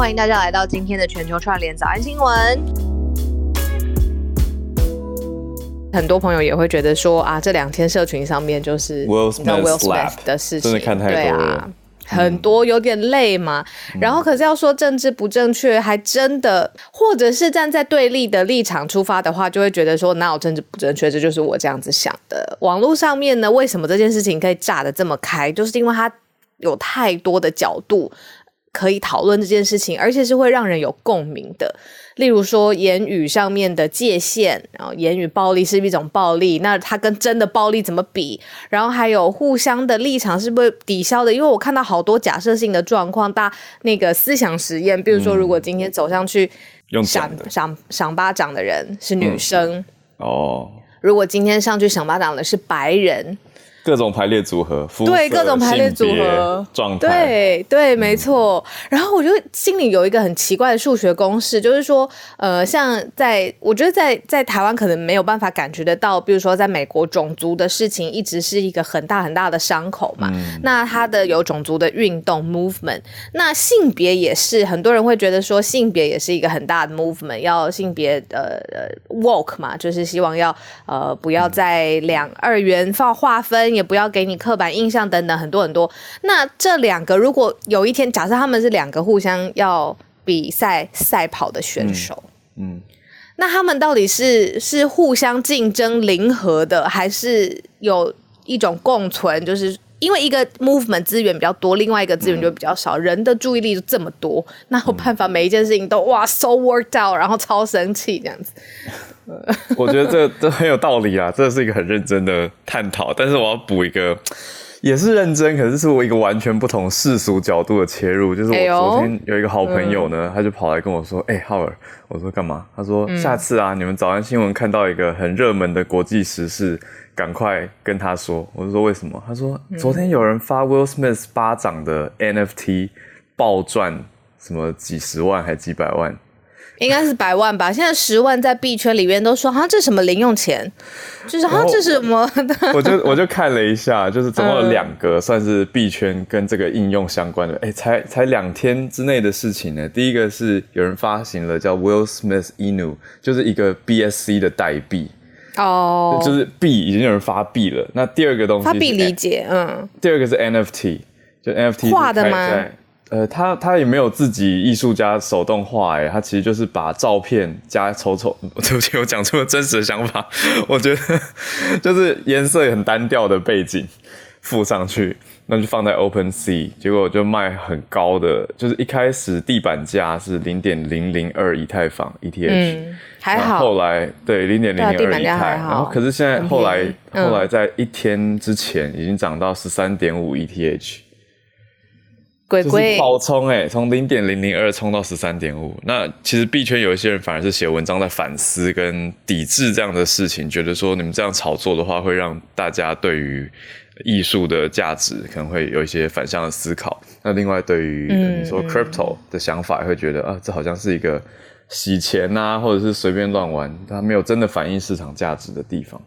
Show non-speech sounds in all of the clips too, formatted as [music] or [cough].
欢迎大家来到今天的全球串联早安新闻。很多朋友也会觉得说啊，这两天社群上面就是 Will Smith Will Smith 的事情，真的看太对多了啊。很多有点累嘛，然后可是要说政治不正确，还真的，或者是站在对立的立场出发的话，就会觉得说哪有政治不正确，这就是我这样子想的。网络上面呢，为什么这件事情可以炸得这么开，就是因为它有太多的角度可以讨论这件事情，而且是会让人有共鸣的。例如说言语上面的界限，然后言语暴力是一种暴力，那它跟真的暴力怎么比？然后还有互相的立场是不是抵消的？因为我看到好多假设性的状况，大那个思想实验，比如说如果今天走上去用赏赏赏巴掌的人是女生，哦，如果今天上去赏巴掌的是白人，各种排列组合，对各种排列组合状态，对对，没错。然后我就心里有一个很奇怪的数学公式，就是说，呃，像在我觉得在在台湾可能没有办法感觉得到，比如说在美国种族的事情一直是一个很大很大的伤口嘛。那它的有种族的运动 movement，那性别也是很多人会觉得说性别也是一个很大的 movement，要性别呃呃 woke 嘛，就是希望要呃不要在两二元放划分，也不要给你刻板印象等等很多很多。那这两个如果有一天假设他们是两个互相要比赛赛跑的选手，嗯，那他们到底是是互相竞争零和的，还是有一种共存？就是因为一个 movement 资源比较多，另外一个资源就比较少，人的注意力就这么多，那有办法每一件事情都哇 so worked out，然后超生气这样子。[laughs] 我觉得这这很有道理啊，这是一个很认真的探讨。但是我要补一个，也是认真，可是是我一个完全不同世俗角度的切入。就是我昨天有一个好朋友呢，他就跑来跟我说：“哎、浩尔，我说干嘛？”他说：“下次啊，你们早安新闻看到一个很热门的国际时事，赶快跟他说。”我就说：“为什么？”他说：“昨天有人发 Will Smith 巴掌的 NFT 暴赚什么几十万还几百万。”应该是百万吧，现在十万在币圈里面都说，哈，这什么零用钱，就是哈，这是什么？[laughs] 我就我就看了一下，就是总共有两个算是币圈跟这个应用相关的，哎、才才两天之内的事情呢。第一个是有人发行了叫 Will Smith Inu，就是一个 BSC 的代币，哦，就是币已经有人发币了。那第二个东西发币理解，嗯，第二个是 NFT，就 NFT 画的吗？呃，他他也没有自己艺术家手动画，哎，他其实就是把照片加丑丑，[laughs] 对不起，我讲出了真实的想法，我觉得就是颜色很单调的背景附上去，那就放在 Open Sea，结果就卖很高的，就是一开始地板价是零点零零二以太坊 ETH，、嗯，还然后好后，来对零点零零二以太，然后可是现在后来嗯后来在一天之前已经涨到十三点五 ETH，就是鬼鬼，爆冲哎、从零点零零二冲到十三点五。那其实币圈有一些人反而是写文章在反思跟抵制这样的事情，觉得说你们这样炒作的话，会让大家对于艺术的价值可能会有一些反向的思考。那另外对于、说 crypto 的想法，也会觉得啊，这好像是一个洗钱呐、或者是随便乱玩，它没有真的反映市场价值的地方，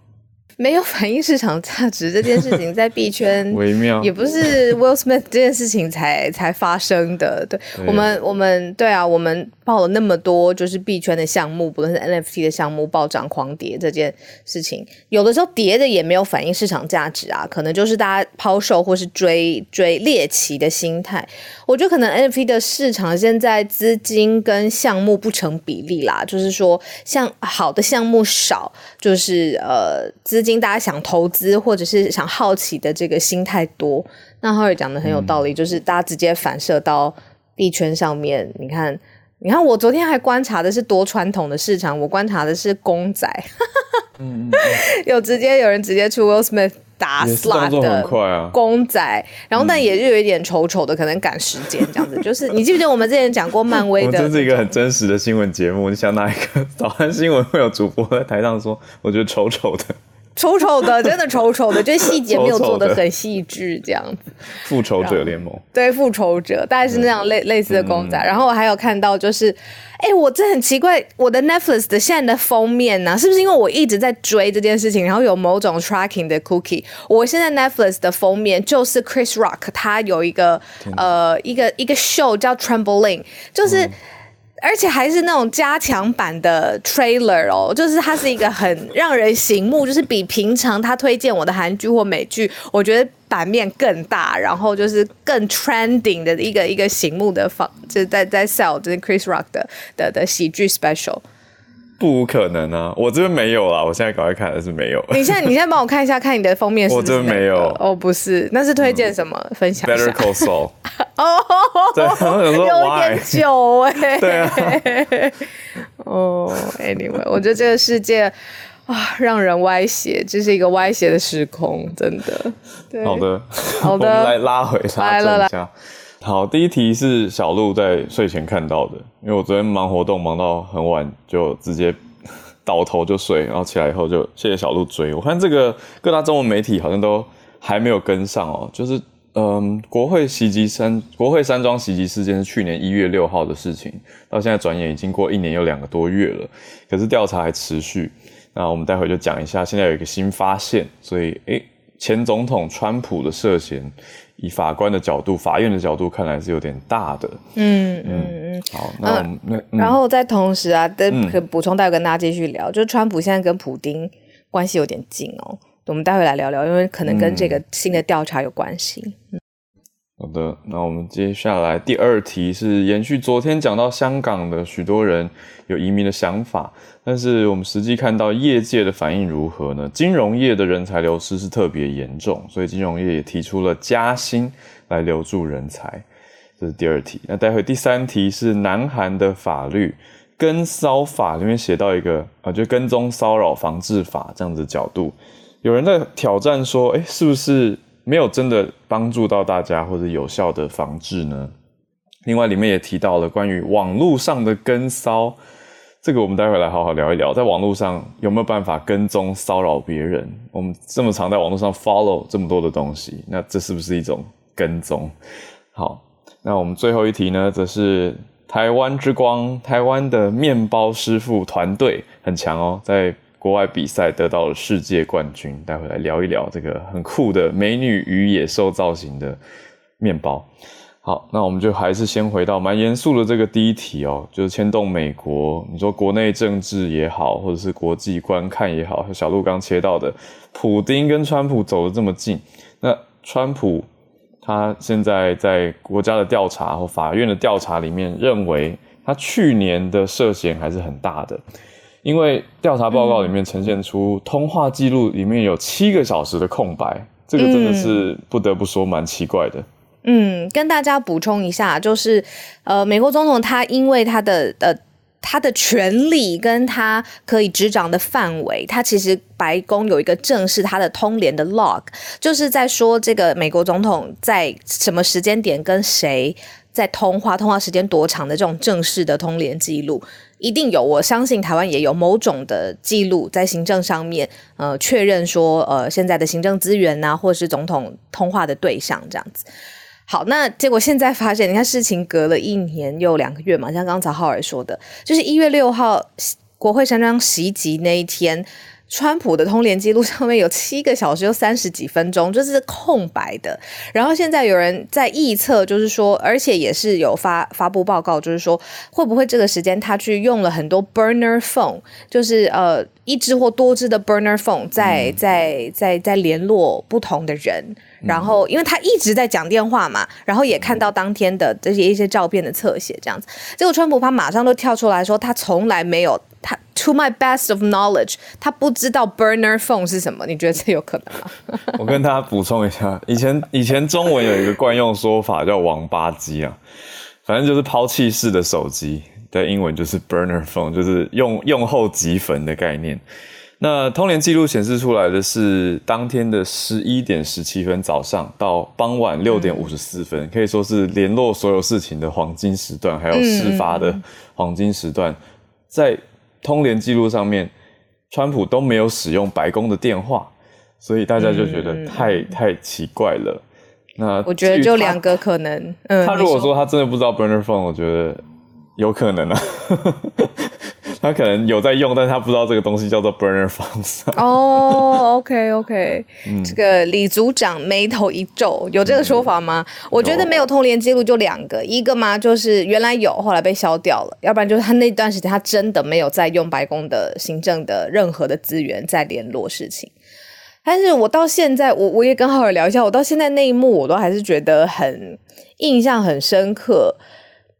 没有反映市场价值这件事情，在币圈 [laughs] 微妙。也不是 Will Smith 这件事情才才发生的。对我们，我们对啊，我们报了那么多就是币圈的项目，不论是 NFT 的项目暴涨狂跌这件事情，有的时候跌的也没有反映市场价值啊，可能就是大家抛售或是追追猎奇的心态。我觉得可能 NFT 的市场现在资金跟项目不成比例啦，就是说像好的项目少，就是呃资金大家想投资或者是想好奇的这个心态多。那浩尔讲的很有道理，就是大家直接反射到币圈上面，你看。你看，我昨天还观察的是多传统的市场，我观察的是公仔，嗯 [laughs] 有直接有人直接出 Will Smith 打 slot 的公仔，然后但也是有一点丑丑的，可能赶时间这样子。就是你记不记得我们之前讲过漫威的这是一个很真实的新闻节目。你想哪一个 [laughs] 早安新闻会有主播在台上说，我觉得丑丑的？丑丑的，真的丑丑的，就是细节没有做的很细致，这样子。复仇者联盟，对，复仇者大概是那样类类似的公仔。然后我还有看到，就是，哎，我这很奇怪，我的 Netflix 的现在的封面呢，是不是因为我一直在追这件事情，然后有某种 tracking 的 cookie？我现在 Netflix 的封面就是 Chris Rock，他有一个呃一个一个 show 叫 Trembling，就是。而且还是那种加强版的 trailer 哦，就是它是一个很让人醒目，就是比平常他推荐我的韩剧或美剧，我觉得版面更大，然后就是更 trending 的一个一个醒目的方，就是在在 sell 就是 Chris Rock 的的的喜剧 special。不无可能啊！我这边没有啦，我现在赶快看的是没有。你现在你现在帮我看一下，看你的封面是？我这边没有哦，不是，那是推荐什么？分享 Better Call Saul。[laughs] 哦，[laughs] 对，有点久哎。对啊。[laughs] 哦，Anyway，我觉得这个世界啊，让人歪斜，这是一个歪斜的时空，真的。好的，好的，来拉回来了，来。好，第一题是小鹿在睡前看到的，因为我昨天忙活动忙到很晚，就直接倒头就睡，然后起来以后就谢谢小鹿追。我看这个各大中文媒体好像都还没有跟上哦，就是嗯，国会袭击山国会山庄袭击事件是去年一月六号的事情，到现在转眼已经过一年又两个多月了，可是调查还持续。那我们待会就讲一下，现在有一个新发现，所以诶，前总统川普的涉嫌。以法官的角度、法院的角度看来是有点大的。嗯嗯嗯。好，那我们那然后在同时啊，再补充，待会跟大家继续聊，就是川普现在跟普丁关系有点近哦。我们待会来聊聊，因为可能跟这个新的调查有关系。好的，那我们接下来第二题是延续昨天讲到香港的许多人有移民的想法。但是我们实际看到业界的反应如何呢？金融业的人才流失是特别严重，所以金融业也提出了加薪来留住人才。这是第二题。那待会第三题是南韩的法律跟骚法里面写到一个啊，就跟踪骚扰防治法这样子角度，有人在挑战说，哎，是不是没有真的帮助到大家或者有效的防治呢？另外里面也提到了关于网络上的跟骚。这个我们待会来好好聊一聊，在网络上有没有办法跟踪骚扰别人？我们这么常在网络上 follow 这么多的东西，那这是不是一种跟踪？好，那我们最后一题呢，则是台湾之光，台湾的面包师傅团队很强哦，在国外比赛得到了世界冠军。待会来聊一聊这个很酷的美女与野兽造型的面包。好，那我们就还是先回到蛮严肃的这个第一题哦，就是牵动美国，你说国内政治也好，或者是国际观看也好，小鹿刚切到的，普丁跟川普走得这么近，那川普他现在在国家的调查或法院的调查里面，认为他去年的涉嫌还是很大的，因为调查报告里面呈现出通话记录里面有七个小时的空白，这个真的是不得不说蛮奇怪的。嗯，跟大家补充一下，就是呃，美国总统他因为他的呃他的权力跟他可以执掌的范围，他其实白宫有一个正式他的通联的 log，就是在说这个美国总统在什么时间点跟谁在通话，通话时间多长的这种正式的通联记录，一定有。我相信台湾也有某种的记录在行政上面，呃，确认说呃现在的行政资源呐，或是总统通话的对象这样子。好，那结果现在发现，你看事情隔了一年又两个月嘛，像刚才浩尔说的，就是一月六号国会山庄袭击那一天，川普的通联记录上面有七个小时又三十几分钟，就是空白的。然后现在有人在臆测，就是说，而且也是有发发布报告，就是说会不会这个时间他去用了很多 burner phone，就是呃一支或多支的 burner phone，在在在在联络不同的人。然后，因为他一直在讲电话嘛，然后也看到当天的这些一些照片的侧写，这样子。结果川普他马上都跳出来说，他从来没有他，to my best of knowledge，他不知道 burner phone 是什么。你觉得这有可能吗？[laughs] 我跟大家补充一下，以前以前中文有一个惯用说法叫王八机啊，反正就是抛弃式的手机，的英文就是 burner phone，就是用用后即焚的概念。那通联记录显示出来的是当天的十一点十七分早上到傍晚六点五十四分，可以说是联络所有事情的黄金时段，还有事发的黄金时段，在通联记录上面，川普都没有使用白宫的电话，所以大家就觉得太太奇怪了。那我觉得就两个可能，嗯，他如果说他真的不知道 burner phone，我觉得有可能啊。他可能有在用，但是他不知道这个东西叫做 burner phone。哦，OK OK，这个李组长眉头一皱，有这个说法吗？我觉得没有通联记录就两个，一个嘛就是原来有，后来被消掉了；要不然就是他那段时间他真的没有在用白宫的行政的任何的资源在联络事情。但是我到现在，我我也跟浩尔聊一下，我到现在那一幕我都还是觉得很印象很深刻。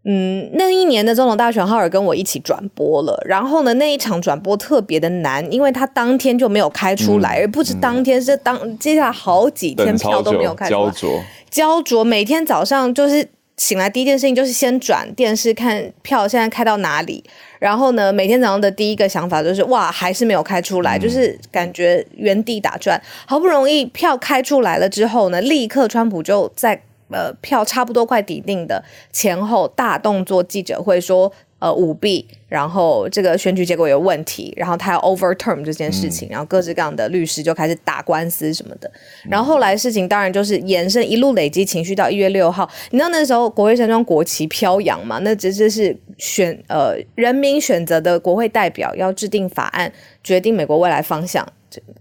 嗯，那一年的总统大选，浩尔跟我一起转播了。然后呢，那一场转播特别的难，因为他当天就没有开出来，而不是当天是当接下来好几天票都没有开出来。焦灼，焦灼。每天早上就是醒来第一件事情就是先转电视看票现在开到哪里。然后呢，每天早上的第一个想法就是哇，还是没有开出来，就是感觉原地打转。好不容易票开出来了之后呢，立刻川普就在。呃，票差不多快抵定的前后大动作记者会说，呃，舞弊，然后这个选举结果有问题，然后他要 overturn 这件事情，然后各式各样的律师就开始打官司什么的，然后后来事情当然就是延伸一路累积情绪到一月六号，你知道那时候国会山庄国旗飘扬嘛？那直接是选呃人民选择的国会代表要制定法案，决定美国未来方向。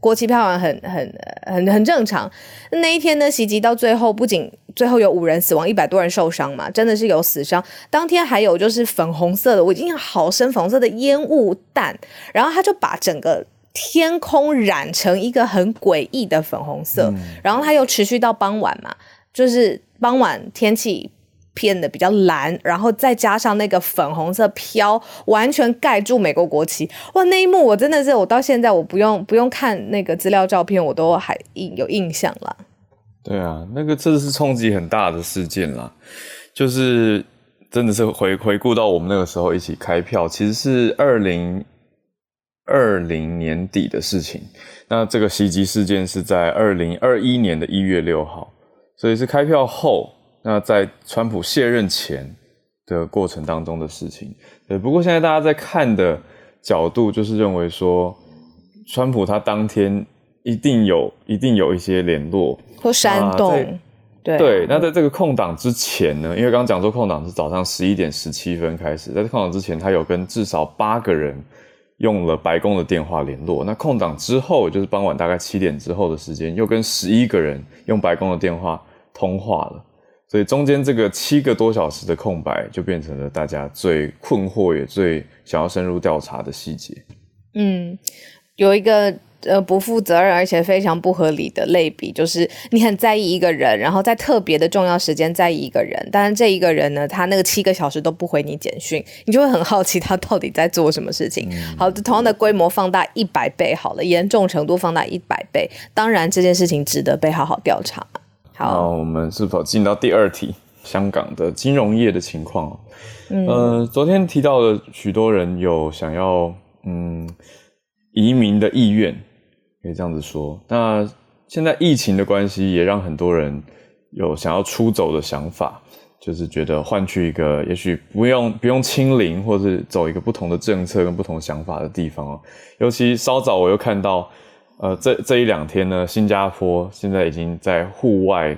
国旗飘扬很很很很正常。那一天呢，袭击到最后，不仅最后有五人死亡，一百多人受伤嘛，真的是有死伤。当天还有就是粉红色的，我已经好深粉红色的烟雾弹，然后他就把整个天空染成一个很诡异的粉红色，然后他又持续到傍晚嘛，就是傍晚天气。片的比较蓝，然后再加上那个粉红色飘，完全盖住美国国旗。哇，那一幕我真的是，我到现在我不用不用看那个资料照片，我都还印有印象了。对啊，那个真的是冲击很大的事件啦，就是真的是回回顾到我们那个时候一起开票，其实是二零二零年底的事情。那这个袭击事件是在二零二一年的一月六号，所以是开票后。那在川普卸任前的过程当中的事情，对。不过现在大家在看的角度，就是认为说，川普他当天一定有一定有一些联络或煽动，对对。那在这个空档之前呢，因为刚刚讲说空档是早上十一点十七分开始，在空档之前，他有跟至少八个人用了白宫的电话联络。那空档之后，就是傍晚大概七点之后的时间，又跟十一个人用白宫的电话通话了。所以中间这个七个多小时的空白，就变成了大家最困惑也最想要深入调查的细节。嗯，有一个呃不负责任而且非常不合理的类比，就是你很在意一个人，然后在特别的重要时间在意一个人，但是这一个人呢，他那个七个小时都不回你简讯，你就会很好奇他到底在做什么事情。好，同样的规模放大一百倍好了，严重程度放大一百倍，当然这件事情值得被好好调查。那我们是否进到第二题？香港的金融业的情况。嗯，昨天提到了许多人有想要嗯移民的意愿，可以这样子说。那现在疫情的关系，也让很多人有想要出走的想法，就是觉得换去一个也许不用不用清零，或是走一个不同的政策跟不同想法的地方哦。尤其稍早我又看到。呃，这这一两天呢，新加坡现在已经在户外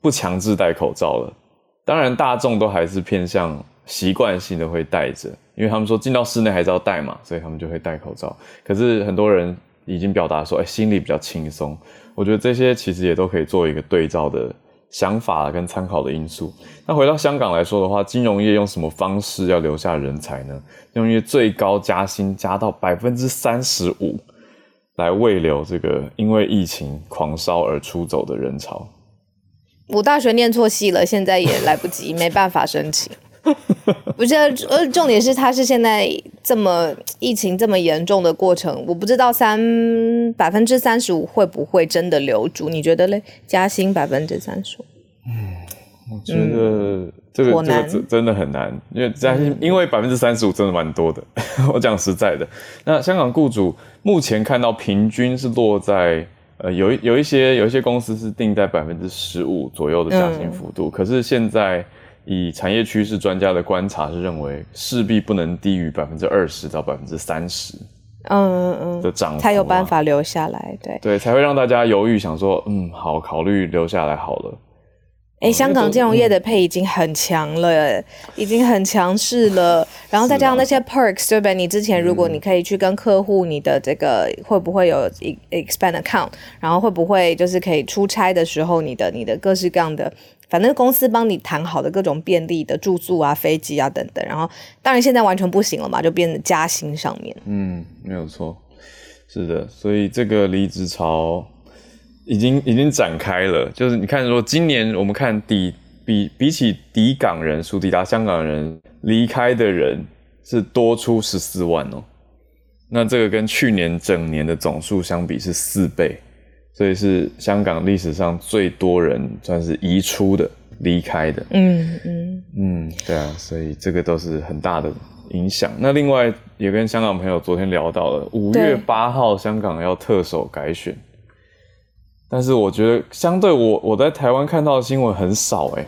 不强制戴口罩了。当然，大众都还是偏向习惯性的会戴着，因为他们说进到室内还是要戴嘛，所以他们就会戴口罩。可是很多人已经表达说，哎，心里比较轻松。我觉得这些其实也都可以做一个对照的想法跟参考的因素。那回到香港来说的话，金融业用什么方式要留下人才呢？金融业最高加薪加到百分之三十五。来未留这个因为疫情狂烧而出走的人潮。我大学念错系了，现在也来不及，没办法申请。[laughs] 不是，呃，重点是他是现在这么疫情这么严重的过程，我不知道三百分之三十五会不会真的留住？你觉得嘞？加薪百分之三十五？嗯，我觉得。这个这个真真的很难，因为加薪，因为百分之三十五真的蛮多的。[laughs] 我讲实在的，那香港雇主目前看到平均是落在呃有有一些有一些公司是定在百分之十五左右的加薪幅度，可是现在以产业趋势专家的观察是认为势必不能低于百分之二十到百分之三十。嗯嗯的涨幅啊才有办法留下来。对，对，才会让大家犹豫，想说，嗯，好，考虑留下来好了。哎，香港金融嗯业的配已经很强了，已经很强势了。然后再加上那些 perks，对不对？你之前如果嗯你可以去跟客户，你的这个会不会有 e- expand account？然后会不会就是可以出差的时候，你的你的各式各样的，反正公司帮你谈好的各种便利的住宿啊、飞机啊等等。然后当然现在完全不行了嘛，就变成加薪上面。嗯，没有错，是的，所以这个离职潮已经已经展开了。就是你看，说今年我们看抵比比起抵港人数，抵达香港人离开的人是多出十四万哦。那这个跟去年整年的总数相比是四倍，所以是香港历史上最多人算是移出的、离开的。嗯嗯，嗯，对啊，所以这个都是很大的影响。那另外也跟香港朋友昨天聊到了，五月八号香港要特首改选，但是我觉得相对我我在台湾看到的新闻很少哎、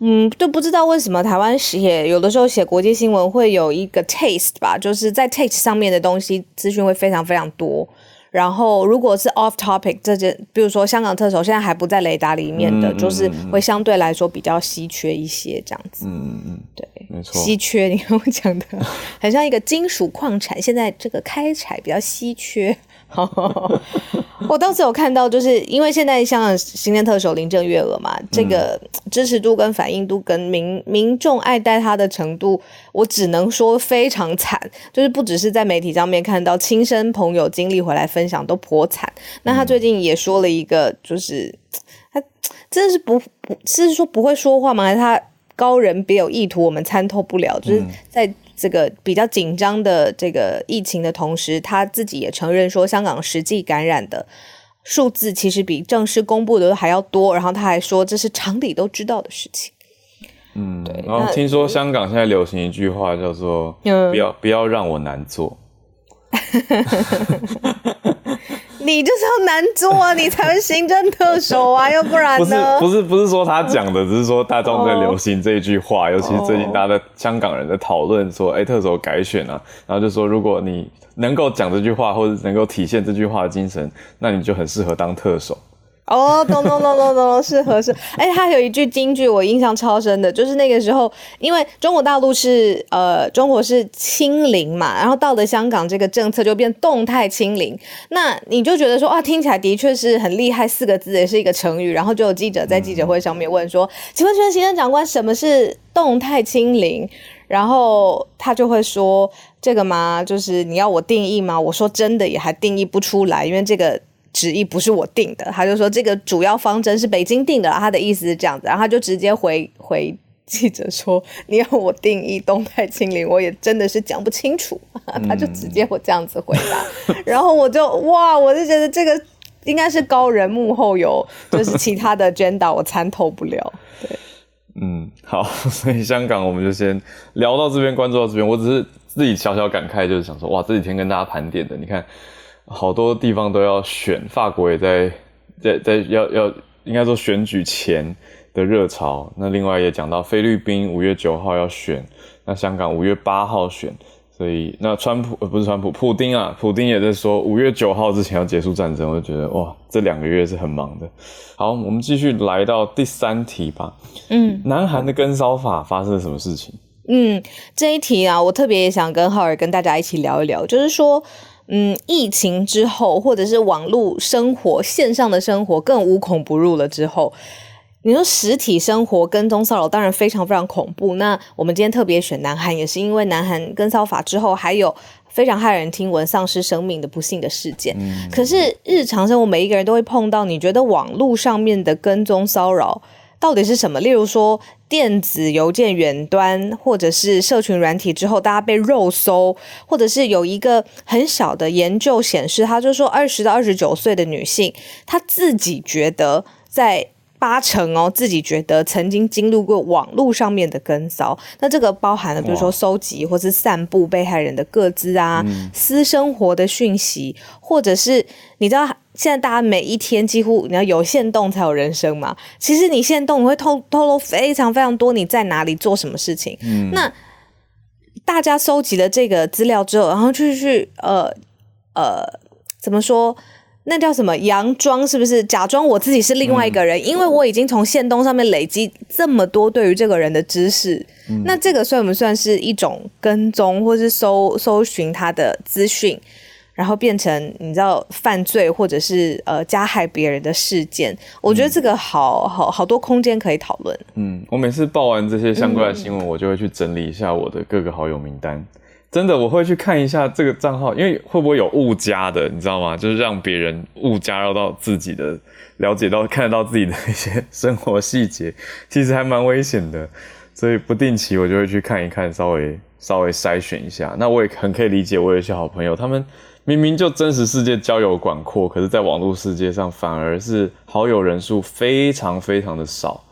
嗯，就不知道为什么台湾写有的时候写国际新闻会有一个 taste 吧，就是在 taste 上面的东西资讯会非常非常多。然后如果是 off topic 这件，比如说香港特首现在还不在雷达里面的，嗯就是会相对来说比较稀缺一些这样子。嗯嗯嗯，对，没错。稀缺，你跟我讲的 [laughs] 很像一个金属矿产，现在这个开采比较稀缺。[laughs] 我当时有看到，就是因为现在香港行政特首林郑月娥嘛，这个支持度跟反应度跟民民众爱戴她的程度，我只能说非常惨，就是不只是在媒体上面看到，亲身朋友经历回来分享都颇惨。那他最近也说了一个，就是 [tsk] 他真的是不不是说不会说话吗？还是他高人别有意图，我们参透不了。就是在这个比较紧张的这个疫情的同时，他自己也承认说，香港实际感染的数字其实比正式公布的还要多。然后他还说，这是常理都知道的事情。嗯，对然后那听说香港现在流行一句话叫做“嗯不要不要让我难做你就是要难做啊，你才是行政特首啊，[laughs] 要不”，然不是呢？不是不是说他讲的，只是说大众在流行这一句话，尤其是最近大家在香港人在讨论说，哎、特首改选啊，然后就说如果你能够讲这句话，或者能够体现这句话的精神，那你就很适合当特首。哦，懂懂懂懂懂，是合是。哎，他有一句金句我印象超深的，就是那个时候，因为中国大陆是呃中国是清零嘛，然后到了香港这个政策就变动态清零，那你就觉得说啊，听起来的确是很厉害，四个字也是一个成语。然后就有记者在记者会上面问说，请问请问行政长官，什么是动态清零？然后他就会说这个吗？就是你要我定义吗？我说真的也还定义不出来，因为这个旨意不是我定的。他就说这个主要方针是北京定的，他的意思是这样子，然后他就直接回回记者说：“你要我定义动态清零，我也真的是讲不清楚。[laughs] ”他就直接我这样子回答，然后我就哇，我就觉得这个应该是高人幕后有就是其他的 agenda，我参透不了。[laughs] 对嗯，好，[laughs] 所以香港我们就先聊到这边，关注到这边。我只是自己小小感慨，就是想说，哇，这几天跟大家盘点的，你看好多地方都要选，法国也在在在要要，应该说选举前的热潮。那另外也讲到菲律宾五月九号要选，那香港五月八号选。所以，那川普呃不是川普，普丁啊，普丁也在说五月九号之前要结束战争，我就觉得哇，这两个月是很忙的。好，我们继续来到第三题吧。嗯，南韩的跟骚法发生了什么事情？嗯，这一题啊，我特别也想跟浩尔跟大家一起聊一聊，就是说，嗯，疫情之后，或者是网络生活、线上的生活更无孔不入了之后，你说实体生活跟踪骚扰当然非常非常恐怖。那我们今天特别选南韩，也是因为南韩跟骚法之后还有。非常骇人听闻、丧失生命的不幸的事件。可是日常生活每一个人都会碰到，你觉得网络上面的跟踪骚扰到底是什么？例如说电子邮件远端，或者是社群软体之后，大家被肉搜，或者是有一个很小的研究显示，他就说二十到二十九岁的女性，她自己觉得在。八成哦，自己觉得曾经经历过网络上面的跟骚，那这个包含了比如说收集或是散布被害人的个资啊、私生活的讯息，或者是你知道现在大家每一天几乎你要有限动才有人生嘛，其实你限动你会透透露非常非常多你在哪里做什么事情，那。大家收集了这个资料之后，然后就去呃呃怎么说？那叫什么？佯装是不是？假装我自己是另外一个人，因为我已经从线东上面累积这么多对于这个人的知识。那这个算不算是一种跟踪，或是搜搜寻他的资讯，然后变成你知道犯罪或者是呃加害别人的事件？我觉得这个好好好多空间可以讨论。嗯，我每次报完这些相关的新闻，我就会去整理一下我的各个好友名单。真的，我会去看一下这个账号，因为会不会有误加的，你知道吗？就是让别人误加入到自己的，了解到看得到自己的一些生活细节，其实还蛮危险的。所以不定期我就会去看一看，稍微稍微筛选一下。那我也很可以理解，我有一些好朋友，他们明明就真实世界交友广阔，可是在网络世界上反而是好友人数非常非常的少。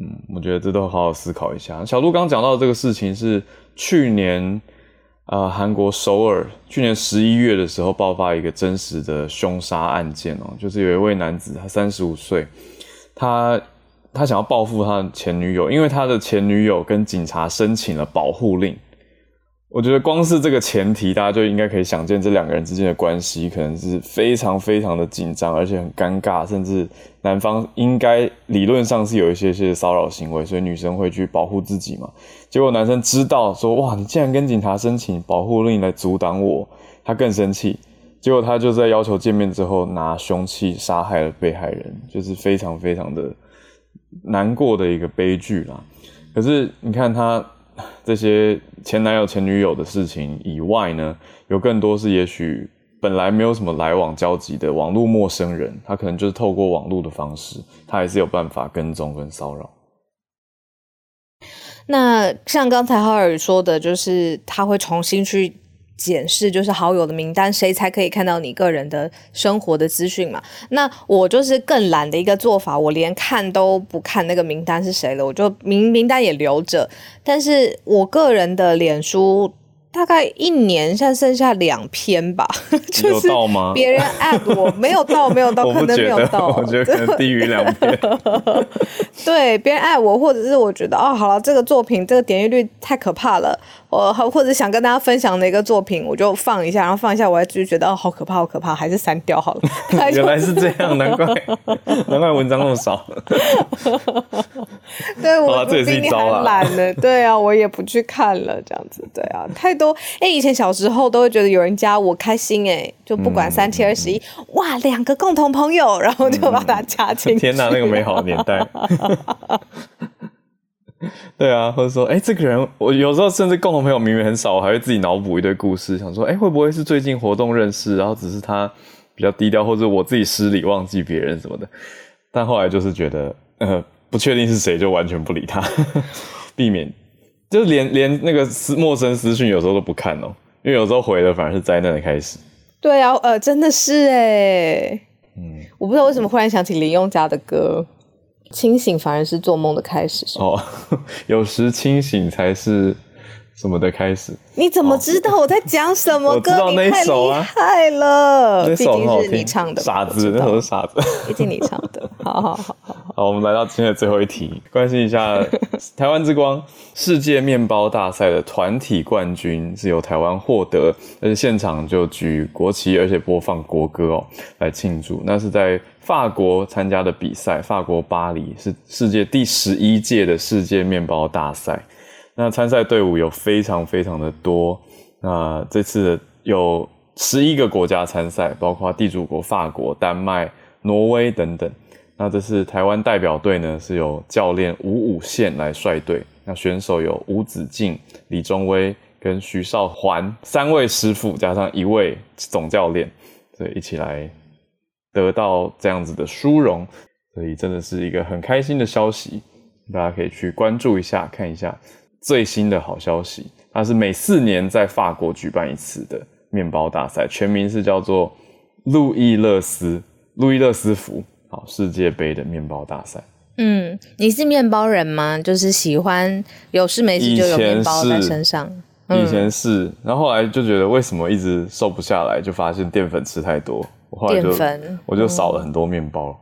嗯，我觉得这都好好思考一下。小杜刚讲到这个事情是去年。啊，韩国首尔去年十一月的时候爆发一个真实的凶杀案件哦，就是有一位男子，他三十五岁，他他想要报复他的前女友，因为他的前女友跟警察申请了保护令。我觉得光是这个前提，大家就应该可以想见这两个人之间的关系可能是非常非常的紧张，而且很尴尬，甚至男方应该理论上是有一些些骚扰行为，所以女生会去保护自己嘛。结果男生知道说，哇，你竟然跟警察申请保护令来阻挡我，他更生气。结果他就在要求见面之后，拿凶器杀害了被害人，就是非常非常的难过的一个悲剧啦。可是你看他。这些前男友、前女友的事情以外呢，有更多是也许本来没有什么来往交集的网络陌生人，他可能就是透过网络的方式，他还是有办法跟踪跟骚扰。那像刚才浩尔说的，就是他会重新去。检视就是好友的名单，谁才可以看到你个人的生活的资讯嘛？那我就是更懒的一个做法，我连看都不看那个名单是谁了，我就名名单也留着，但是我个人的脸书。大概一年，现在剩下两篇吧，[laughs] 就是别人 at 我没有到，[laughs] 没有到，可能没有到，我觉得可能低于两篇。[laughs] 对，别人爱我，或者是我觉得哦，好了，这个作品这个点击率太可怕了，我或者想跟大家分享的一个作品，我就放一下，然后放一下，我还就觉得哦，好可怕，好可怕，还是删掉好了。[laughs] 原来是这样，难怪 [laughs] 难怪文章那么少。[laughs] 对我比你还懒呢，对啊，我也不去看了，这样子，对啊，太。多哎，以前小时候都会觉得有人加我开心哎，就不管三七二十一，哇，两个共同朋友，然后就把他加进。天哪，那个美好的年代。[laughs] 对啊，或者说，哎，这个人，我有时候甚至共同朋友明明很少，我还会自己脑补一堆故事，想说，哎，会不会是最近活动认识，然后只是他比较低调，或者我自己失礼忘记别人什么的。但后来就是觉得，呃，不确定是谁，就完全不理他，避免。就是连连那个私陌生私讯有时候都不看哦，因为有时候回的反而是灾难的开始。对啊，呃，真的是哎，嗯，我不知道为什么忽然想起林宥嘉的歌，清醒反而是做梦的开始。哦，[laughs] 有时清醒才是。什么的开始？你怎么知道我在讲什么 [laughs] 歌？你太厉害了！那首是你唱的，傻子，那首是傻子，[laughs] 毕竟你唱的。[laughs] 好好好好，好，我们来到今天的最后一题，关心一下台湾之光世界面包大赛的团体冠军是由台湾获得，而且现场就举国旗，而且播放国歌哦来庆祝。那是在法国参加的比赛，法国巴黎是世界第十一届的世界面包大赛。那参赛队伍有非常非常的多，那这次有十一个国家参赛，包括地主国法国、丹麦、挪威等等。那这是台湾代表队呢，是由教练吴武宪来率队。那选手有吴子敬、李宗威跟徐少环三位师傅，加上一位总教练，所以一起来得到这样子的殊荣，所以真的是一个很开心的消息，大家可以去关注一下，看一下。最新的好消息，它是每四年在法国举办一次的面包大赛，全名是叫做路易勒斯路易勒斯福好世界杯的面包大赛。嗯，你是面包人吗？就是喜欢有事没事就有面包在身上。以前是，然后后来就觉得为什么一直瘦不下来，就发现淀粉吃太多，后来就我就少了很多面包。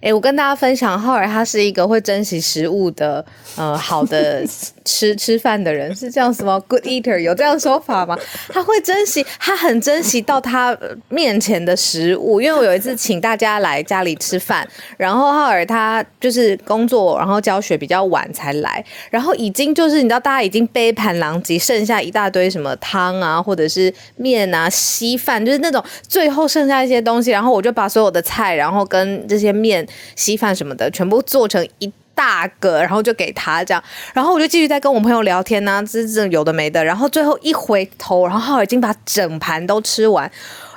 哎，我跟大家分享，浩尔他是一个会珍惜食物的，呃，好的吃吃饭的人，是这样子吗？Good eater 有这样说法吗？他会珍惜，他很珍惜到他面前的食物。因为我有一次请大家来家里吃饭，然后浩尔他就是工作，然后教学比较晚才来，然后已经就是你知道，大家已经杯盘狼藉，剩下一大堆什么汤啊，或者是面啊、稀饭，就是那种最后剩下一些东西，然后我就把所有的菜，然后跟这些面。稀饭什么的，全部做成一大个，然后就给他这样，然后我就继续在跟我朋友聊天呢，这这有的没的，然后最后一回头，然后已经把整盘都吃完。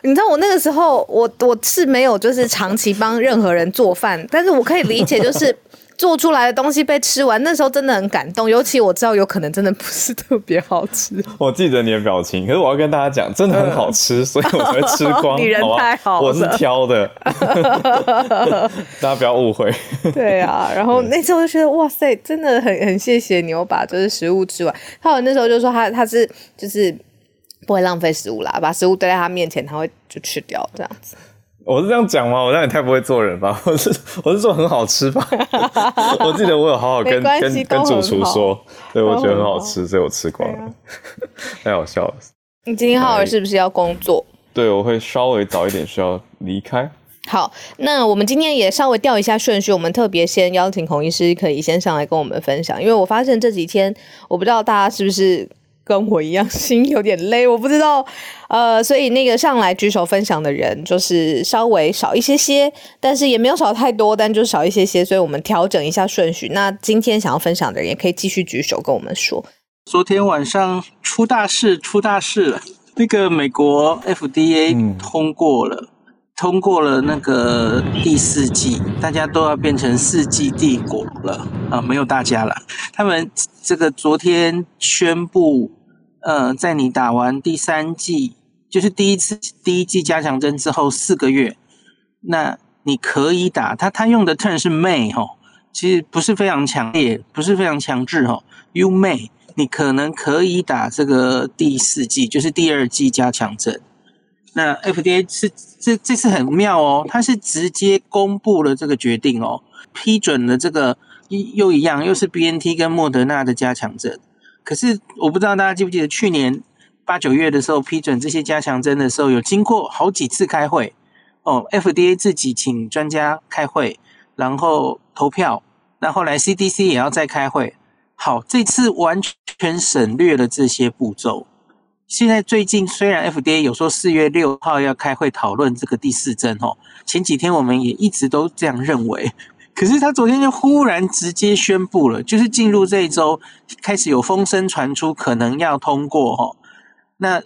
你知道我那个时候，我我是没有就是长期帮任何人做饭，但是我可以理解就是。做出来的东西被吃完，那时候真的很感动。尤其我知道有可能真的不是特别好吃。[laughs] 我记得你的表情，可是我要跟大家讲，真的很好吃，所以我才吃光。[laughs] 你人太好了，我是挑的，[laughs] 大家不要误会。对啊，然后那时候就觉得哇塞，真的很很谢谢你，我把就是食物吃完。他有那时候就说他他是就是不会浪费食物啦，把食物堆在他面前，他会就吃掉这样子。我是这样讲吗？我让你太不会做人吧？[laughs] 我是我是说很好吃吧？[laughs] 我记得我有好好跟跟跟主厨说，对我觉得很好吃，所以我吃光了，[laughs] 太好笑了。你今天浩尔是不是要工作？对，我会稍微早一点需要离开。好，那我们今天也稍微调一下顺序，我们特别先邀请孔医师可以先上来跟我们分享，因为我发现这几天我不知道大家是不是。跟我一样，心有点累，我不知道，呃，所以那个上来举手分享的人就是稍微少一些些，但是也没有少太多，但就少一些些，所以我们调整一下顺序。那今天想要分享的人也可以继续举手跟我们说。昨天晚上出大事，出大事了，那个美国 FDA 通过了，通过了那个第四季，大家都要变成四季帝国了啊，没有大家了，他们这个昨天宣布。呃，在你打完第三剂，就是第一次第一剂加强针之后四个月，那你可以打。他他用的 turn 是 may 哈，其实不是非常强烈，不是非常强制哈。You may，你可能可以打这个第四剂，就是第二剂加强针。那 FDA 是这这次很妙哦，它是直接公布了这个决定哦，批准了这个又一样，又是 BNT 跟莫德纳的加强针。可是我不知道大家记不记得去年八九月的时候批准这些加强针的时候，有经过好几次开会哦，FDA 自己请专家开会，然后投票，那后来 CDC 也要再开会。好，这次完全省略了这些步骤。现在最近虽然 FDA 有说四月六号要开会讨论这个第四针哦，前几天我们也一直都这样认为。可是他昨天就忽然直接宣布了，就是进入这一周开始有风声传出，可能要通过哦。那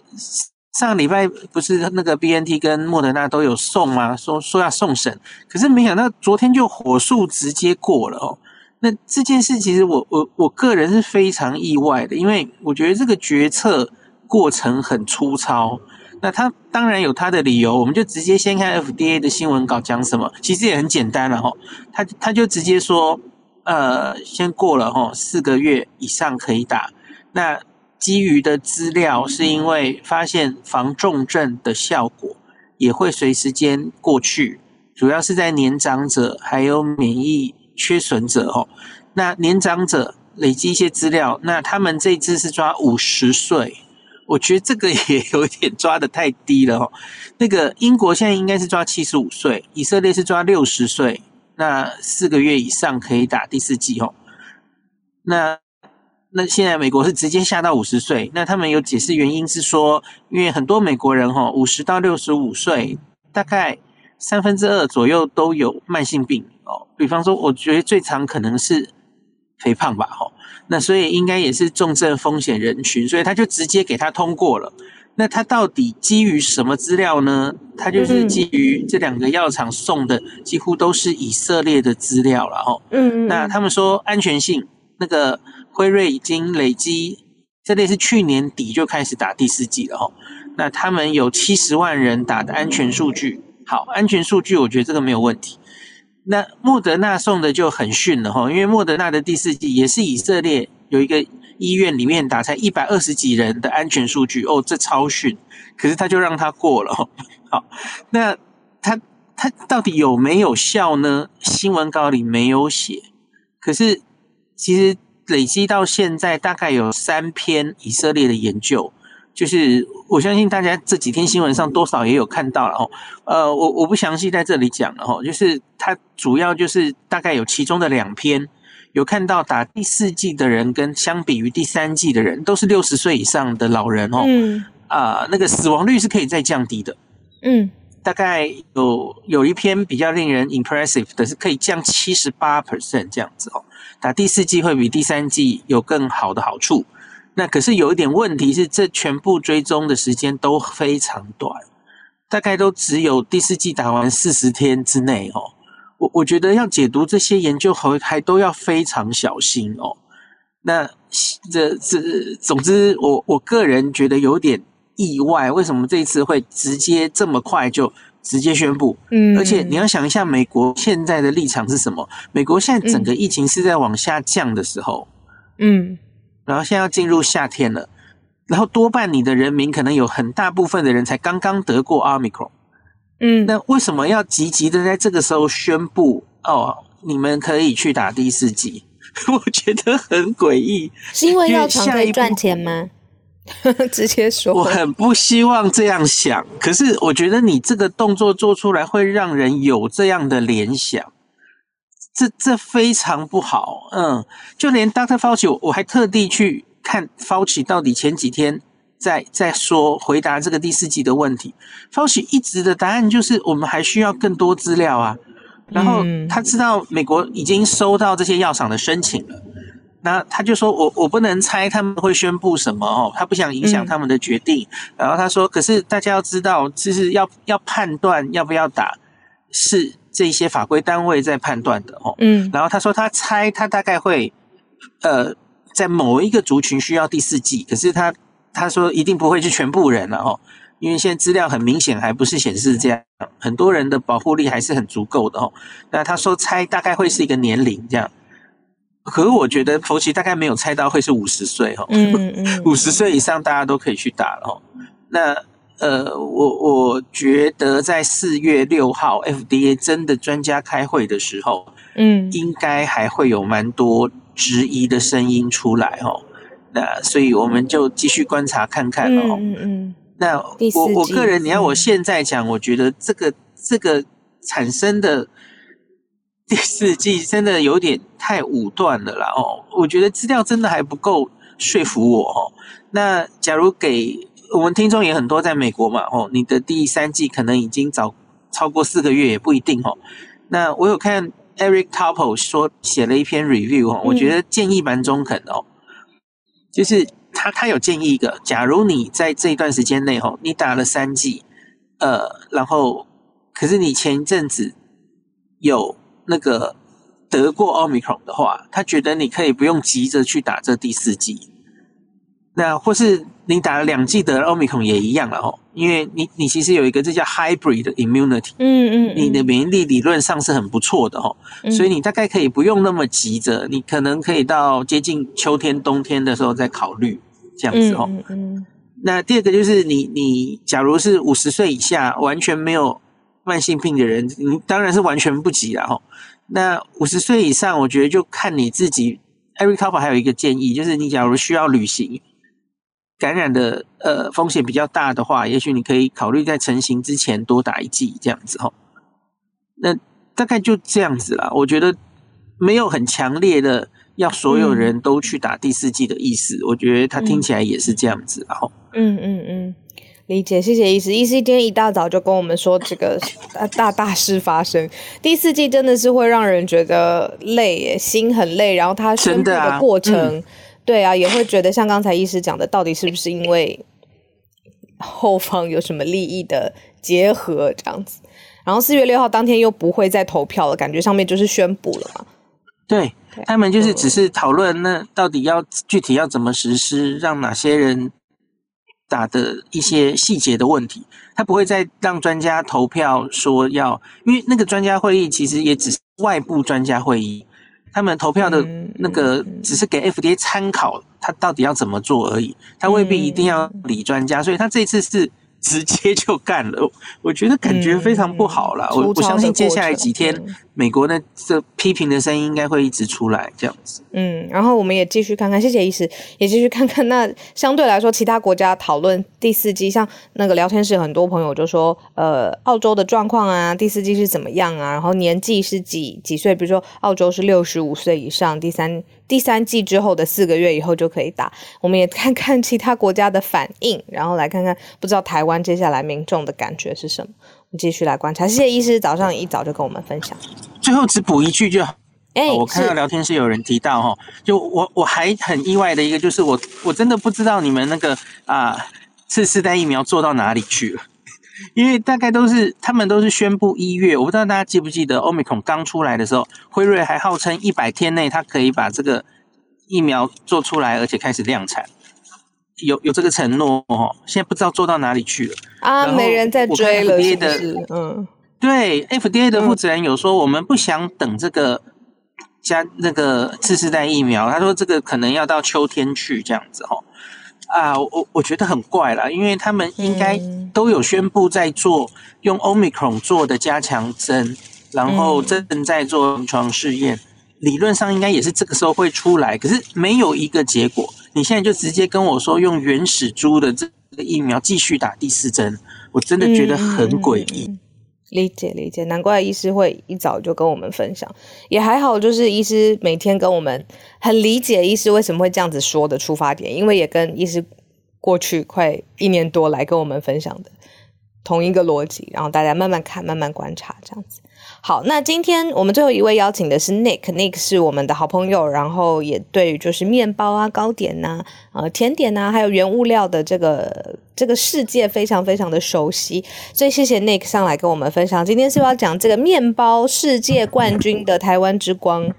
上礼拜不是那个 B N T 跟莫德纳都有送吗？说说要送审，可是没想到昨天就火速直接过了哦。那这件事其实我我我个人是非常意外的，因为我觉得这个决策过程很粗糙。那他当然有他的理由，我们就直接先看 FDA 的新闻稿讲什么，其实也很简单了哈。他他就直接说，呃，先过了哈，四个月以上可以打。那基于的资料是因为发现防重症的效果也会随时间过去，主要是在年长者还有免疫缺损者哦。那年长者累积一些资料，那他们这次是抓五十岁。我觉得这个 [laughs] 也有点抓的太低了哦。那个英国现在应该是抓七十五岁，以色列是抓六十岁，那四个月以上可以打第四剂哦。那那现在美国是直接下到五十岁，那他们有解释原因是说，因为很多美国人哈，五十到六十五岁，大概三分之二左右都有慢性病哦。比方说，我觉得最常可能是肥胖吧，哈。那所以应该也是重症风险人群，所以他就直接给他通过了。那他到底基于什么资料呢？他就是基于这两个药厂送的几乎都是以色列的资料了哈。嗯。那他们说安全性，那个辉瑞已经累积，这类是去年底就开始打第四剂了哈。那他们有七十万人打的安全数据，好，安全数据我觉得这个没有问题。那莫德纳送的就很逊了哈，因为莫德纳的第四季也是以色列有一个医院里面打才一百二十几人的安全数据哦，这超逊，可是他就让他过了。好，那他。他到底有没有效呢？新闻稿里没有写，可是其实累积到现在大概有三篇以色列的研究。就是我相信大家这几天新闻上多少也有看到了哦，呃，我我不详细在这里讲了哈，就是它主要就是大概有其中的两篇有看到打第四季的人跟相比于第三季的人都是六十岁以上的老人哦，嗯，啊，那个死亡率是可以再降低的，嗯，大概有有一篇比较令人 impressive 的是可以降七十八 percent 这样子哦，打第四季会比第三季有更好的好处。那可是有一点问题是，这全部追踪的时间都非常短，大概都只有第四季打完四十天之内哦。我我觉得要解读这些研究还还都要非常小心哦。那这这总之，我我个人觉得有点意外，为什么这次会直接这么快就直接宣布？嗯，而且你要想一下，美国现在的立场是什么？美国现在整个疫情是在往下降的时候，嗯。然后现在要进入夏天了，然后多半你的人民可能有很大部分的人才刚刚得过奥密克戎，嗯，那为什么要急急的在这个时候宣布哦，你们可以去打第四剂？[laughs] 我觉得很诡异，是因为要长可以赚钱吗？[laughs] 直接说，我很不希望这样想，可是我觉得你这个动作做出来会让人有这样的联想。这这非常不好，嗯，就连 Doctor Fauci，我还特地去看 Fauci 到底前几天在在说回答这个第四季的问题。Fauci 一直的答案就是我们还需要更多资料啊。然后他知道美国已经收到这些药厂的申请了，那他就说我我不能猜他们会宣布什么哦，他不想影响他们的决定。然后他说，可是大家要知道，就是要要判断要不要打是。这些法规单位在判断的哦，嗯，然后他说他猜他大概会，呃，在某一个族群需要第四季，可是他他说一定不会是全部人了哦，因为现在资料很明显还不是显示这样，很多人的保护力还是很足够的哦。那他说猜大概会是一个年龄这样，可是我觉得佛奇大概没有猜到会是五十岁哦，嗯嗯，[laughs] 五十岁以上大家都可以去打了哦，那。呃，我我觉得在四月六号 FDA 真的专家开会的时候，嗯，应该还会有蛮多质疑的声音出来哦。那所以我们就继续观察看看哦。嗯嗯。那我我个人，你要我现在讲，我觉得这个这个产生的第四季真的有点太武断了啦哦。我觉得资料真的还不够说服我哦。那假如给我们听众也很多，在美国嘛，哦，你的第三季可能已经早超过四个月，也不一定哦。那我有看 Eric Topol 说写了一篇 review 哦，我觉得建议蛮中肯的哦。就是他他有建议一个，假如你在这一段时间内哦，你打了三剂，呃，然后可是你前一阵子有那个得过奥密克戎的话，他觉得你可以不用急着去打这第四剂。那或是你打了两剂的奥密克戎也一样了哦，因为你你其实有一个这叫 hybrid immunity，嗯嗯，你的免疫力理论上是很不错的哦，所以你大概可以不用那么急着，你可能可以到接近秋天冬天的时候再考虑这样子哦。嗯，那第二个就是你你假如是五十岁以下完全没有慢性病的人，你当然是完全不急了哈。那五十岁以上，我觉得就看你自己。Eric Topper 还有一个建议，就是你假如需要旅行。感染的呃风险比较大的话，也许你可以考虑在成型之前多打一剂这样子哈。那大概就这样子啦。我觉得没有很强烈的要所有人都去打第四剂的意思。我觉得他听起来也是这样子，然后嗯嗯嗯，理解，谢谢医师。医师今天一大早就跟我们说这个大大事发生，第四季真的是会让人觉得累耶，心很累，然后他宣布的过程。对啊，也会觉得像刚才医师讲的，到底是不是因为后方有什么利益的结合这样子？然后四月六号当天又不会再投票了，感觉上面就是宣布了嘛。对他们就是只是讨论那到底要具体要怎么实施，让哪些人打的一些细节的问题，他不会再让专家投票说要，因为那个专家会议其实也只是外部专家会议。他们投票的那个只是给 FDA 参考，他到底要怎么做而已，他未必一定要理专家，所以他这次是直接就干了，我觉得感觉非常不好了。我我相信接下来几天，美国的这批评的声音应该会一直出来，这样子。嗯，然后我们也继续看看，谢谢医师，也继续看看。那相对来说，其他国家讨论第四季，像那个聊天室很多朋友就说，呃，澳洲的状况啊，第四季是怎么样啊？然后年纪是几几岁？比如说澳洲是六十五岁以上，第三第三季之后的四个月以后就可以打。我们也看看其他国家的反应，然后来看看，不知道台湾。接下来民众的感觉是什么？继续来观察。谢谢医师早上一早就跟我们分享。最后只补一句就好。哎，我看到聊天室有人提到哈，就我我还很意外的一个就是我我真的不知道你们那个啊次世代疫苗做到哪里去了，[laughs] 因为大概都是他们都是宣布一月，我不知道大家记不记得欧米孔刚出来的时候，辉瑞还号称一百天内它可以把这个疫苗做出来，而且开始量产。有有这个承诺哦，现在不知道做到哪里去了啊！没人在追了，是不是？嗯，对，FDA 的负责人有说，我们不想等这个加那个次世代疫苗，他说这个可能要到秋天去这样子哦。啊，我我觉得很怪了，因为他们应该都有宣布在做用 Omicron 做的加强针，然后正在做临床试验，理论上应该也是这个时候会出来，可是没有一个结果。你现在就直接跟我说用原始猪的这个疫苗继续打第四针，我真的觉得很诡异。理解理解，难怪医师会一早就跟我们分享，也还好，就是医师每天跟我们很理解医师为什么会这样子说的出发点，因为也跟医师过去快一年多来跟我们分享的同一个逻辑，然后大家慢慢看，慢慢观察这样子。好，那今天我们最后一位邀请的是 Nick，Nick 是我们的好朋友，然后也对就是面包啊、糕点呐、呃甜点呐，还有原物料的这个这个世界非常非常的熟悉，所以谢谢 Nick 上来跟我们分享。今天是要讲这个面包世界冠军的台湾之光。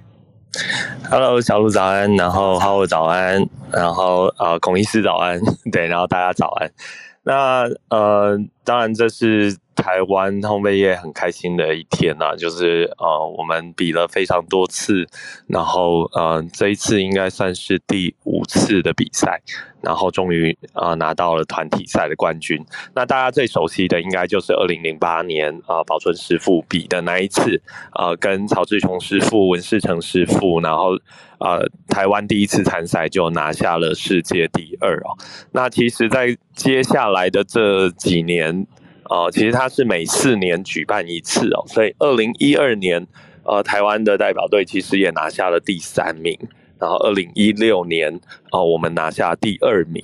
Hello，小鹿早安，然后 Hello 早安，然后呃孔医师早安，对，然后大家早安。那呃，当然这是。台湾烘焙业很开心的一天呐，就是呃，我们比了非常多次，然后呃，这一次应该算是第五次的比赛，然后终于呃拿到了团体赛的冠军。那大家最熟悉的应该就是二零零八年啊，宝春师傅比的那一次，呃，跟曹志雄师傅、文世成师傅，然后呃，台湾第一次参赛就拿下了世界第二哦。那其实，在接下来的这几年。呃，其实它是每四年举办一次哦，所以二零一二年，呃，台湾的代表队其实也拿下了第三名，然后二零一六年，呃，我们拿下第二名，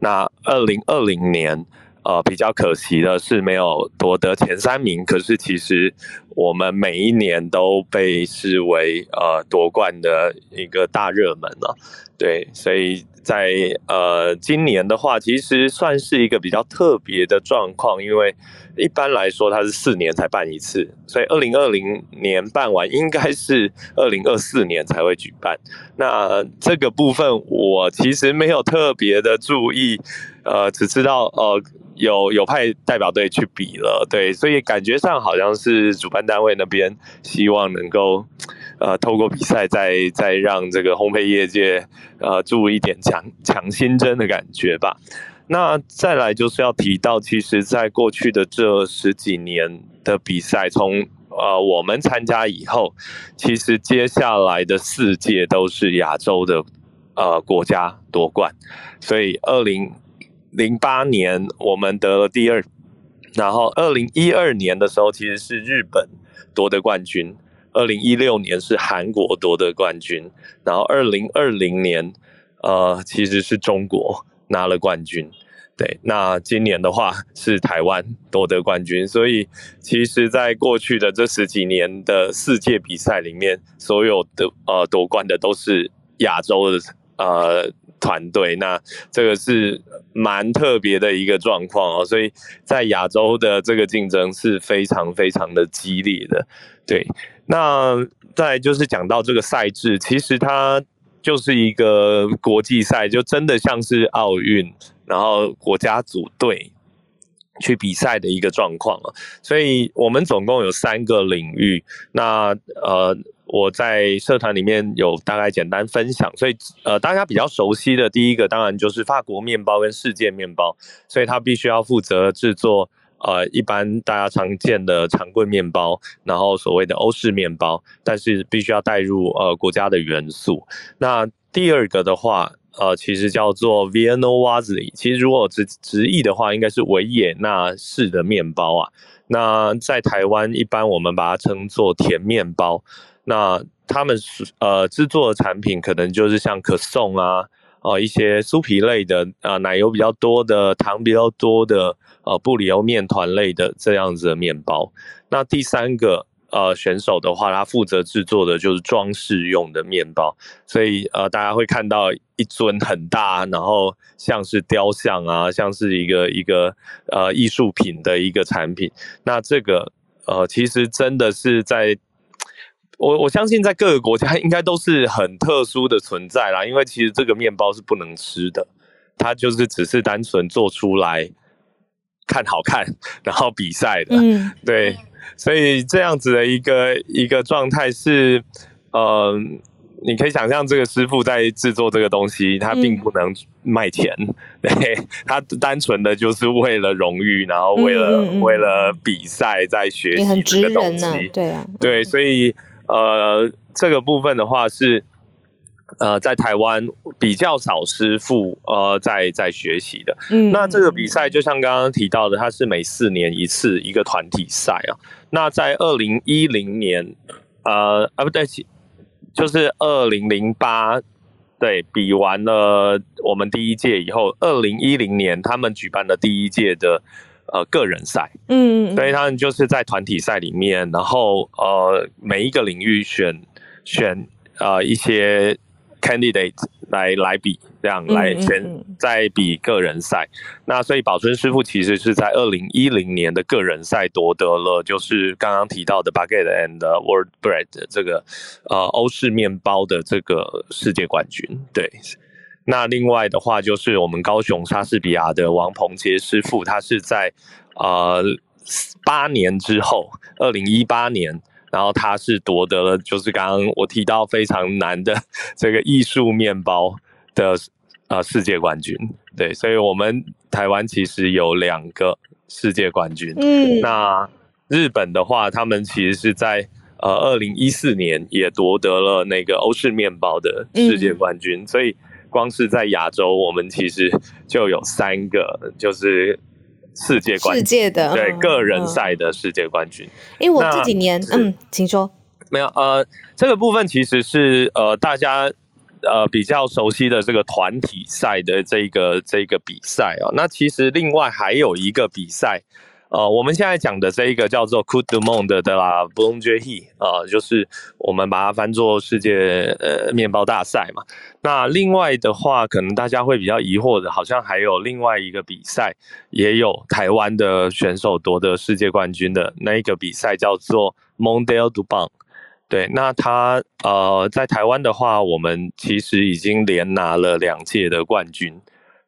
那二零二零年，呃，比较可惜的是没有夺得前三名，可是其实我们每一年都被视为呃夺冠的一个大热门了，对，所以。在呃，今年的话，其实算是一个比较特别的状况，因为一般来说它是四年才办一次，所以二零二零年办完，应该是二零二四年才会举办。那这个部分我其实没有特别的注意，呃，只知道呃有有派代表队去比了，对，所以感觉上好像是主办单位那边希望能够。呃，透过比赛再再让这个烘焙业界呃注一点强强心针的感觉吧。那再来就是要提到，其实在过去的这十几年的比赛，从呃我们参加以后，其实接下来的四届都是亚洲的呃国家夺冠。所以二零零八年我们得了第二，然后二零一二年的时候其实是日本夺得冠军。二零一六年是韩国夺得冠军，然后二零二零年，呃，其实是中国拿了冠军。对，那今年的话是台湾夺得冠军，所以其实，在过去的这十几年的世界比赛里面，所有的呃夺冠的都是亚洲的呃团队，那这个是蛮特别的一个状况哦。所以在亚洲的这个竞争是非常非常的激烈的，对。那再就是讲到这个赛制，其实它就是一个国际赛，就真的像是奥运，然后国家组队去比赛的一个状况啊，所以我们总共有三个领域。那呃，我在社团里面有大概简单分享，所以呃，大家比较熟悉的第一个当然就是法国面包跟世界面包，所以它必须要负责制作呃一般大家常见的长棍面包，然后所谓的欧式面包，但是必须要带入呃国家的元素。那第二个的话。呃，其实叫做 Vienna w a z l y 其实如果直直译的话，应该是维也纳式的面包啊。那在台湾，一般我们把它称作甜面包。那他们呃制作的产品，可能就是像可颂啊，呃一些酥皮类的，啊奶油比较多的，糖比较多的，呃布里欧面团类的这样子的面包。那第三个。呃，选手的话，他负责制作的就是装饰用的面包，所以呃，大家会看到一尊很大，然后像是雕像啊，像是一个一个呃艺术品的一个产品。那这个呃，其实真的是在，我我相信在各个国家应该都是很特殊的存在啦，因为其实这个面包是不能吃的，它就是只是单纯做出来看好看，然后比赛的，嗯，对。所以这样子的一个一个状态是，呃，你可以想象这个师傅在制作这个东西，他并不能卖钱，对他单纯的就是为了荣誉，然后为了为了比赛在学习这个东西，对啊，对，所以呃，这个部分的话是。呃，在台湾比较少师傅呃在在学习的，嗯，那这个比赛就像刚刚提到的，它是每四年一次一个团体赛啊。那在二零一零年，呃啊不对，就是二零零八，对，比完了我们第一届以后，二零一零年他们举办的第一届的呃个人赛，嗯，所以他们就是在团体赛里面，然后呃每一个领域选选呃一些。candidate 来来比，这样来先再比个人赛。那所以宝春师傅其实是在二零一零年的个人赛夺得了，就是刚刚提到的 baguette and world bread 这个呃欧式面包的这个世界冠军。对，那另外的话就是我们高雄莎士比亚的王鹏杰师傅，他是在呃八年之后，二零一八年。然后他是夺得了，就是刚刚我提到非常难的这个艺术面包的呃世界冠军，对，所以我们台湾其实有两个世界冠军。嗯，那日本的话，他们其实是在呃二零一四年也夺得了那个欧式面包的世界冠军，所以光是在亚洲，我们其实就有三个，就是。世界冠世界的对个人赛的世界冠军，因为我这几年嗯，请说没有呃，这个部分其实是呃大家呃比较熟悉的这个团体赛的这个这个比赛啊，那其实另外还有一个比赛。呃，我们现在讲的这一个叫做 Coup du Monde 的啦 b o u l o n g e r e 啊，就是我们把它翻作世界呃面包大赛嘛。那另外的话，可能大家会比较疑惑的，好像还有另外一个比赛，也有台湾的选手夺得世界冠军的那一个比赛叫做 Mondial du b a n 对，那他呃在台湾的话，我们其实已经连拿了两届的冠军。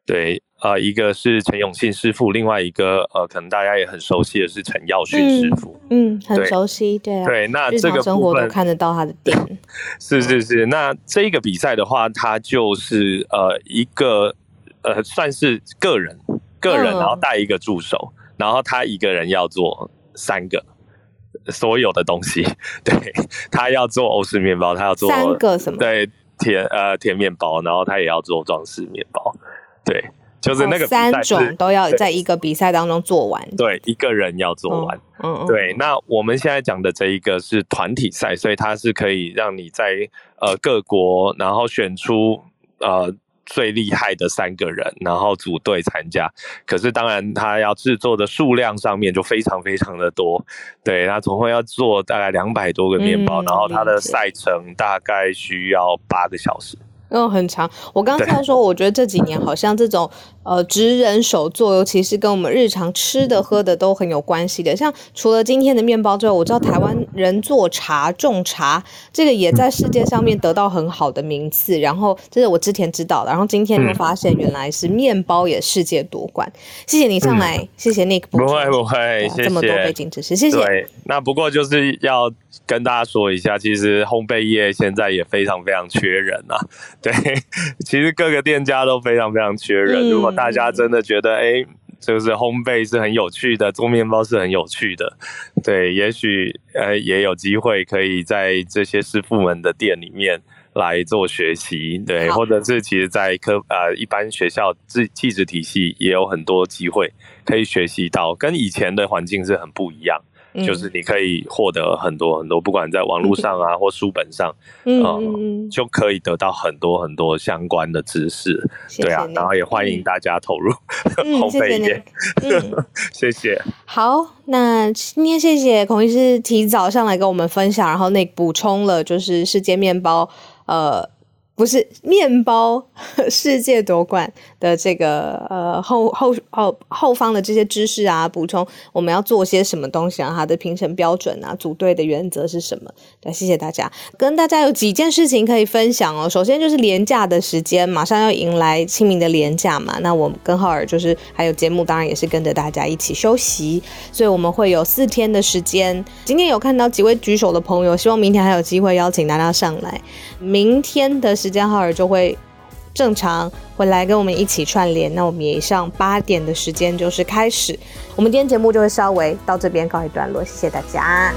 对。呃，一个是陈永信师傅，另外一个呃，可能大家也很熟悉的是陈耀迅师傅，嗯，很熟悉，对啊，对，那这个生活都看得到他的 [laughs] 点，是是是，那这个比赛的话，他就是呃一个呃算是个人个人，然后带一个助手，然后他一个人要做三个所有的东西，对他要做欧式面包，他要做三个什么？对，甜呃甜面包，然后他也要做装饰面包，对。就是那个三种都要在一个比赛当中做完，对，一个人要做完，嗯，对。那我们现在讲的这一个是团体赛，所以它是可以让你在呃各国，然后选出呃最厉害的三个人，然后组队参加。可是当然，它要制作的数量上面就非常非常的多，对，它总共要做大概两百多个面包，然后它的赛程大概需要八个小时。嗯，很长。我刚刚在说，我觉得这几年好像这种呃，职人手做，尤其是跟我们日常吃的喝的都很有关系的。像除了今天的面包之外，我知道台湾人做茶种茶，这个也在世界上面得到很好的名次。然后这是我之前知道的，然后今天又发现原来是面包也世界夺冠。谢谢你上来，谢谢 Nick。不会不会，谢谢这么多背景知识，谢谢。对，那不过就是要跟大家说一下，其实烘焙业现在也非常非常缺人啊。[laughs] 对，其实各个店家都非常非常缺人。如果大家真的觉得，哎，就是烘焙是很有趣的，做面包是很有趣的，对，也许呃也有机会可以在这些师傅们的店里面来做学习，对，或者是其实在科呃一般学校自技职体系也有很多机会可以学习到，跟以前的环境是很不一样。就是你可以获得很多很多，不管在网络上啊或书本上，嗯，就可以得到很多很多相关的知识。对啊，然后也欢迎大家投入烘焙业。谢谢。好，那今天谢谢孔医师提早上来跟我们分享，然后那补充了就是世界面包，呃。不是面包 [laughs] 世界夺冠的这个呃后后后后方的这些知识啊，补充我们要做些什么东西啊？它的评审标准啊，组队的原则是什么？对，谢谢大家，跟大家有几件事情可以分享哦。首先就是廉价的时间，马上要迎来清明的廉价嘛。那我跟浩尔就是还有节目，当然也是跟着大家一起休息，所以我们会有四天的时间。今天有看到几位举手的朋友，希望明天还有机会邀请大家上来。明天的。时间浩尔就会正常回来跟我们一起串联，那我们以上八点的时间就是开始，我们今天节目就会稍微到这边告一段落，谢谢大家。